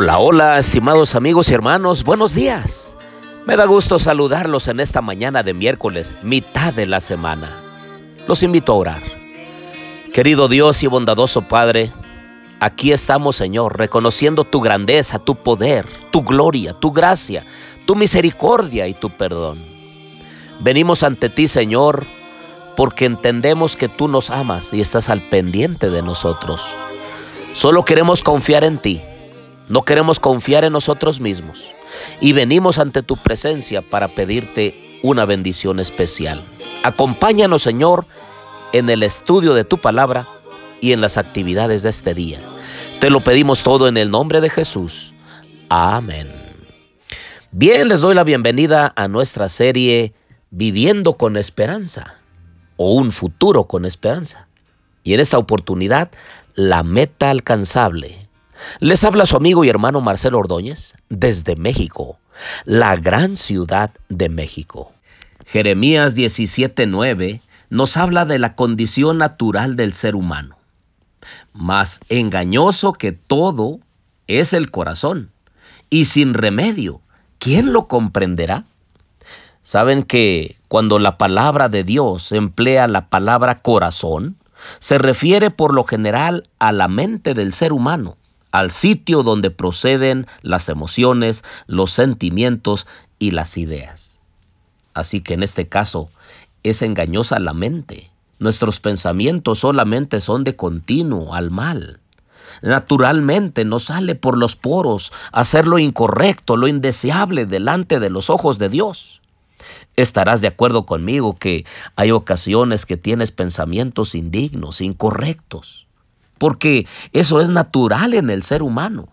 Hola, hola, estimados amigos y hermanos, buenos días. Me da gusto saludarlos en esta mañana de miércoles, mitad de la semana. Los invito a orar. Querido Dios y bondadoso Padre, aquí estamos, Señor, reconociendo tu grandeza, tu poder, tu gloria, tu gracia, tu misericordia y tu perdón. Venimos ante ti, Señor, porque entendemos que tú nos amas y estás al pendiente de nosotros. Solo queremos confiar en ti no queremos confiar en nosotros mismos y venimos ante tu presencia para pedirte una bendición especial. Acompáñanos, Señor, en el estudio de tu palabra y en las actividades de este día. Te lo pedimos todo en el nombre de Jesús. Amén. Bien, les doy la bienvenida a nuestra serie Viviendo con Esperanza o un futuro con esperanza. Y en esta oportunidad, la meta alcanzable les habla su amigo y hermano Marcelo Ordóñez desde México, la gran ciudad de México. Jeremías 17:9 nos habla de la condición natural del ser humano. Más engañoso que todo es el corazón, y sin remedio, ¿quién lo comprenderá? Saben que cuando la palabra de Dios emplea la palabra corazón, se refiere por lo general a la mente del ser humano al sitio donde proceden las emociones, los sentimientos y las ideas. Así que en este caso es engañosa la mente. Nuestros pensamientos solamente son de continuo al mal. Naturalmente nos sale por los poros hacer lo incorrecto, lo indeseable delante de los ojos de Dios. Estarás de acuerdo conmigo que hay ocasiones que tienes pensamientos indignos, incorrectos porque eso es natural en el ser humano.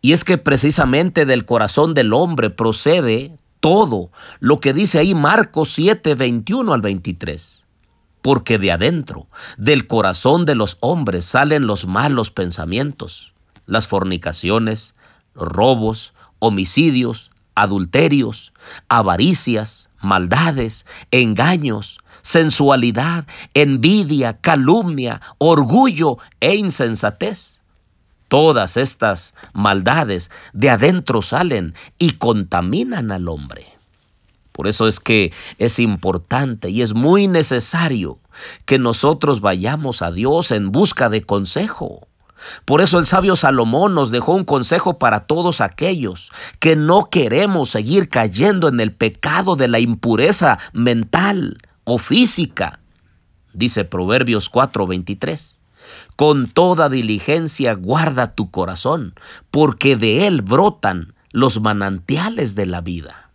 Y es que precisamente del corazón del hombre procede todo lo que dice ahí Marcos 7, 21 al 23. Porque de adentro, del corazón de los hombres salen los malos pensamientos, las fornicaciones, robos, homicidios, adulterios, avaricias, maldades, engaños, sensualidad, envidia, calumnia, orgullo e insensatez. Todas estas maldades de adentro salen y contaminan al hombre. Por eso es que es importante y es muy necesario que nosotros vayamos a Dios en busca de consejo. Por eso el sabio Salomón nos dejó un consejo para todos aquellos que no queremos seguir cayendo en el pecado de la impureza mental, o física. Dice Proverbios 4:23. Con toda diligencia guarda tu corazón, porque de él brotan los manantiales de la vida.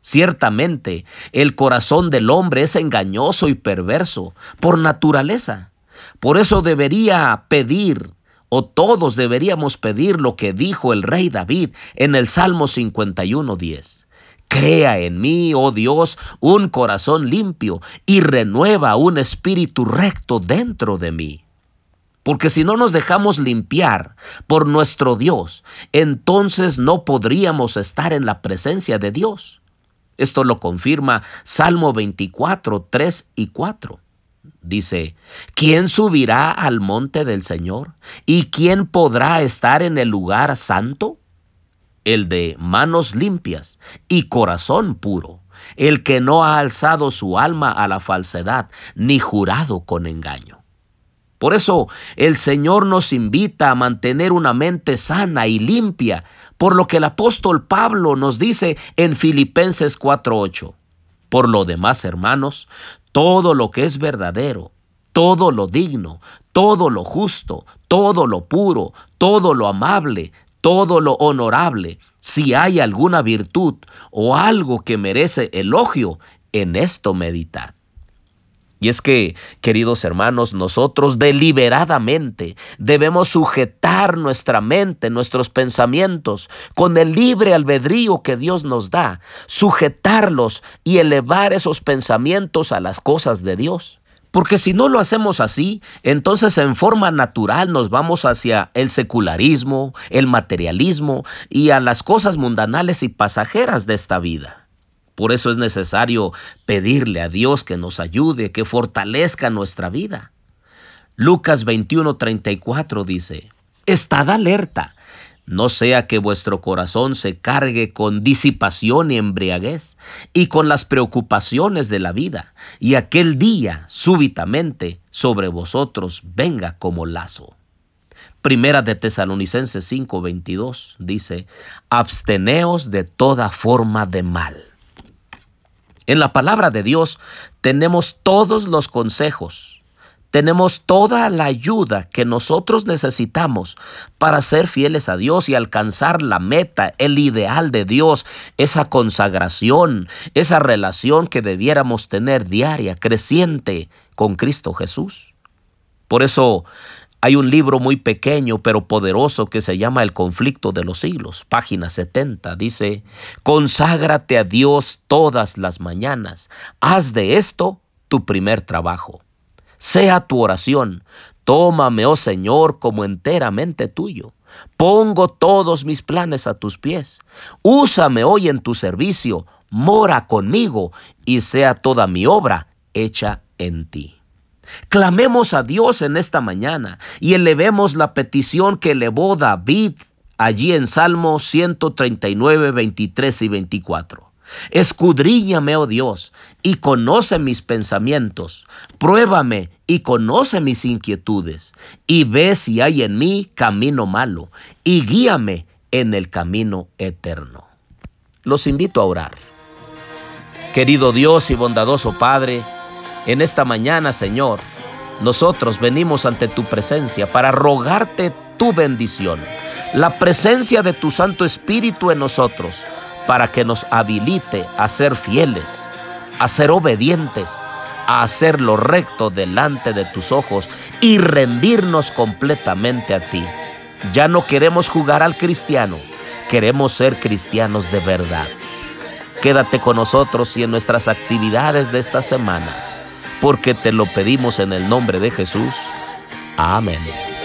Ciertamente, el corazón del hombre es engañoso y perverso por naturaleza. Por eso debería pedir, o todos deberíamos pedir lo que dijo el rey David en el Salmo 51.10. Crea en mí, oh Dios, un corazón limpio y renueva un espíritu recto dentro de mí. Porque si no nos dejamos limpiar por nuestro Dios, entonces no podríamos estar en la presencia de Dios. Esto lo confirma Salmo 24, 3 y 4. Dice, ¿quién subirá al monte del Señor? ¿Y quién podrá estar en el lugar santo? El de manos limpias y corazón puro, el que no ha alzado su alma a la falsedad, ni jurado con engaño. Por eso el Señor nos invita a mantener una mente sana y limpia, por lo que el apóstol Pablo nos dice en Filipenses 4:8. Por lo demás, hermanos, todo lo que es verdadero, todo lo digno, todo lo justo, todo lo puro, todo lo amable, todo lo honorable, si hay alguna virtud o algo que merece elogio, en esto meditad. Y es que, queridos hermanos, nosotros deliberadamente debemos sujetar nuestra mente, nuestros pensamientos, con el libre albedrío que Dios nos da, sujetarlos y elevar esos pensamientos a las cosas de Dios. Porque si no lo hacemos así, entonces en forma natural nos vamos hacia el secularismo, el materialismo y a las cosas mundanales y pasajeras de esta vida. Por eso es necesario pedirle a Dios que nos ayude, que fortalezca nuestra vida. Lucas 21:34 dice, Estad alerta, no sea que vuestro corazón se cargue con disipación y embriaguez y con las preocupaciones de la vida, y aquel día súbitamente sobre vosotros venga como lazo. Primera de Tesalonicenses 5:22 dice, absteneos de toda forma de mal. En la palabra de Dios tenemos todos los consejos tenemos toda la ayuda que nosotros necesitamos para ser fieles a Dios y alcanzar la meta, el ideal de Dios, esa consagración, esa relación que debiéramos tener diaria, creciente con Cristo Jesús. Por eso hay un libro muy pequeño pero poderoso que se llama El conflicto de los siglos, página 70. Dice, conságrate a Dios todas las mañanas. Haz de esto tu primer trabajo sea tu oración. Tómame, oh Señor, como enteramente tuyo. Pongo todos mis planes a tus pies. Úsame hoy en tu servicio. Mora conmigo y sea toda mi obra hecha en ti. Clamemos a Dios en esta mañana y elevemos la petición que elevó David allí en Salmo 139, 23 y 24. Escudriñame, oh Dios, y conoce mis pensamientos. Pruébame y conoce mis inquietudes, y ve si hay en mí camino malo, y guíame en el camino eterno. Los invito a orar. Querido Dios y bondadoso Padre, en esta mañana, Señor, nosotros venimos ante tu presencia para rogarte tu bendición, la presencia de tu Santo Espíritu en nosotros para que nos habilite a ser fieles, a ser obedientes, a hacer lo recto delante de tus ojos y rendirnos completamente a ti. Ya no queremos jugar al cristiano, queremos ser cristianos de verdad. Quédate con nosotros y en nuestras actividades de esta semana, porque te lo pedimos en el nombre de Jesús. Amén.